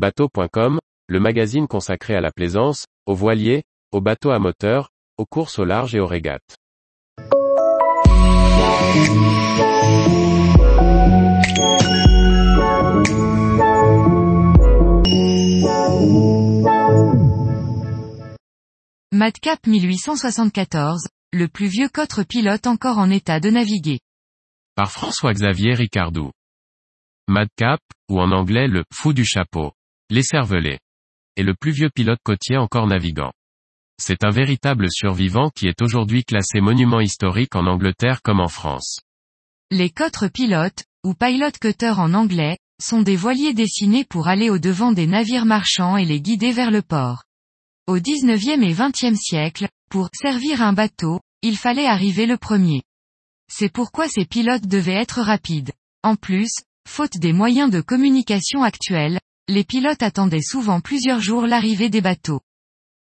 Bateau.com, le magazine consacré à la plaisance, aux voiliers, aux bateaux à moteur, aux courses au large et aux régates. Madcap 1874, le plus vieux cotre pilote encore en état de naviguer. Par François-Xavier Ricardou. Madcap, ou en anglais le fou du chapeau, l'écervelé, est le plus vieux pilote côtier encore navigant. C'est un véritable survivant qui est aujourd'hui classé monument historique en Angleterre comme en France. Les cotres pilotes, ou pilot cutter en anglais, sont des voiliers dessinés pour aller au devant des navires marchands et les guider vers le port. Au 19e et 20e siècle, pour servir un bateau, il fallait arriver le premier. C'est pourquoi ces pilotes devaient être rapides. En plus, faute des moyens de communication actuels, les pilotes attendaient souvent plusieurs jours l'arrivée des bateaux.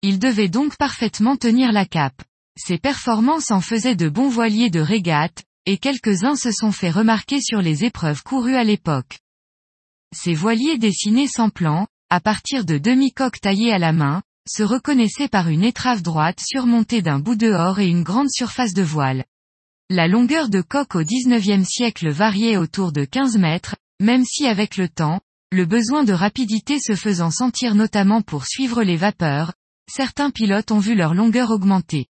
Ils devaient donc parfaitement tenir la cape. Ces performances en faisaient de bons voiliers de régate, et quelques-uns se sont fait remarquer sur les épreuves courues à l'époque. Ces voiliers dessinés sans plan, à partir de demi-coques taillées à la main, se reconnaissait par une étrave droite surmontée d'un bout dehors et une grande surface de voile. La longueur de coque au XIXe siècle variait autour de 15 mètres, même si avec le temps, le besoin de rapidité se faisant sentir notamment pour suivre les vapeurs, certains pilotes ont vu leur longueur augmenter.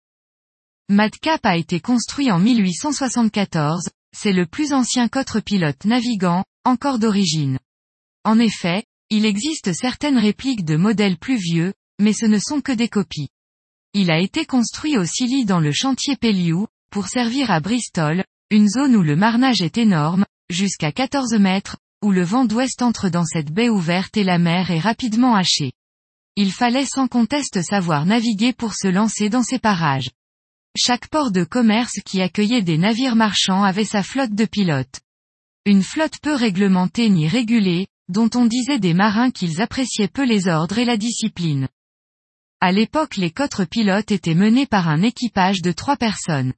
Madcap a été construit en 1874, c'est le plus ancien cotre pilote navigant, encore d'origine. En effet, il existe certaines répliques de modèles plus vieux, mais ce ne sont que des copies. Il a été construit au Scilly dans le chantier Pelliou, pour servir à Bristol, une zone où le marnage est énorme, jusqu'à 14 mètres, où le vent d'ouest entre dans cette baie ouverte et la mer est rapidement hachée. Il fallait sans conteste savoir naviguer pour se lancer dans ces parages. Chaque port de commerce qui accueillait des navires marchands avait sa flotte de pilotes. Une flotte peu réglementée ni régulée, dont on disait des marins qu'ils appréciaient peu les ordres et la discipline. À l'époque les cotres pilotes étaient menés par un équipage de trois personnes.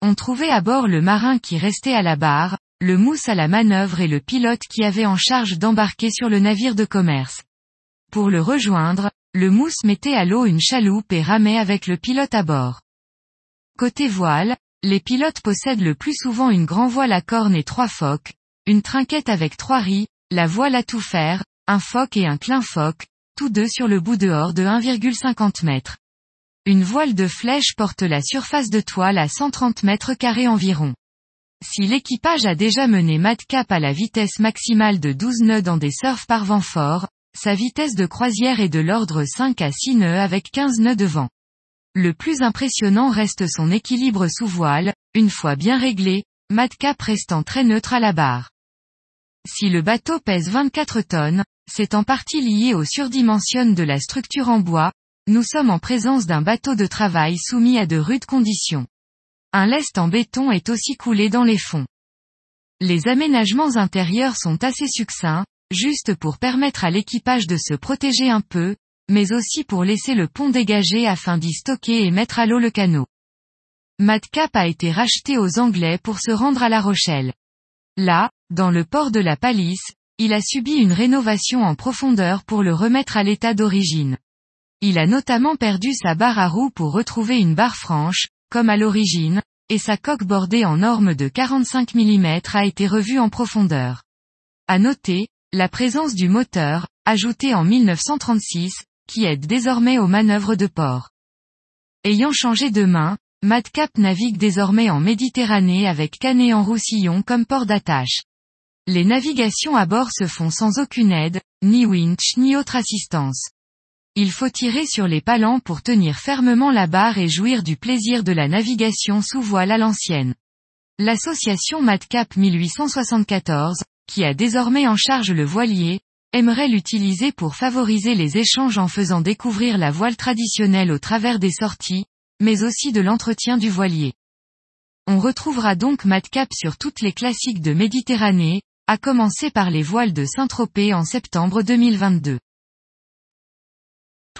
On trouvait à bord le marin qui restait à la barre, le mousse à la manœuvre et le pilote qui avait en charge d'embarquer sur le navire de commerce. Pour le rejoindre, le mousse mettait à l'eau une chaloupe et ramait avec le pilote à bord. Côté voile, les pilotes possèdent le plus souvent une grand voile à cornes et trois focs, une trinquette avec trois riz, la voile à tout faire, un foc et un clin foc, tous deux sur le bout dehors de 1,50 m. Une voile de flèche porte la surface de toile à 130 mètres carrés environ. Si l'équipage a déjà mené Madcap à la vitesse maximale de 12 nœuds dans des surfs par vent fort, sa vitesse de croisière est de l'ordre 5 à 6 nœuds avec 15 nœuds de vent. Le plus impressionnant reste son équilibre sous voile, une fois bien réglé, Madcap restant très neutre à la barre. Si le bateau pèse 24 tonnes, c'est en partie lié au surdimension de la structure en bois, nous sommes en présence d'un bateau de travail soumis à de rudes conditions. Un lest en béton est aussi coulé dans les fonds. Les aménagements intérieurs sont assez succincts, juste pour permettre à l'équipage de se protéger un peu, mais aussi pour laisser le pont dégagé afin d'y stocker et mettre à l'eau le canot. Madcap a été racheté aux Anglais pour se rendre à La Rochelle. Là, dans le port de la Palisse, il a subi une rénovation en profondeur pour le remettre à l'état d'origine. Il a notamment perdu sa barre à roue pour retrouver une barre franche, comme à l'origine, et sa coque bordée en norme de 45 mm a été revue en profondeur. À noter, la présence du moteur, ajouté en 1936, qui aide désormais aux manœuvres de port. Ayant changé de main, Madcap navigue désormais en Méditerranée avec Canet-en-Roussillon comme port d'attache. Les navigations à bord se font sans aucune aide, ni winch ni autre assistance. Il faut tirer sur les palans pour tenir fermement la barre et jouir du plaisir de la navigation sous voile à l'ancienne. L'association Madcap 1874, qui a désormais en charge le voilier, aimerait l'utiliser pour favoriser les échanges en faisant découvrir la voile traditionnelle au travers des sorties, mais aussi de l'entretien du voilier. On retrouvera donc Madcap sur toutes les classiques de Méditerranée, à commencer par les voiles de Saint-Tropez en septembre 2022.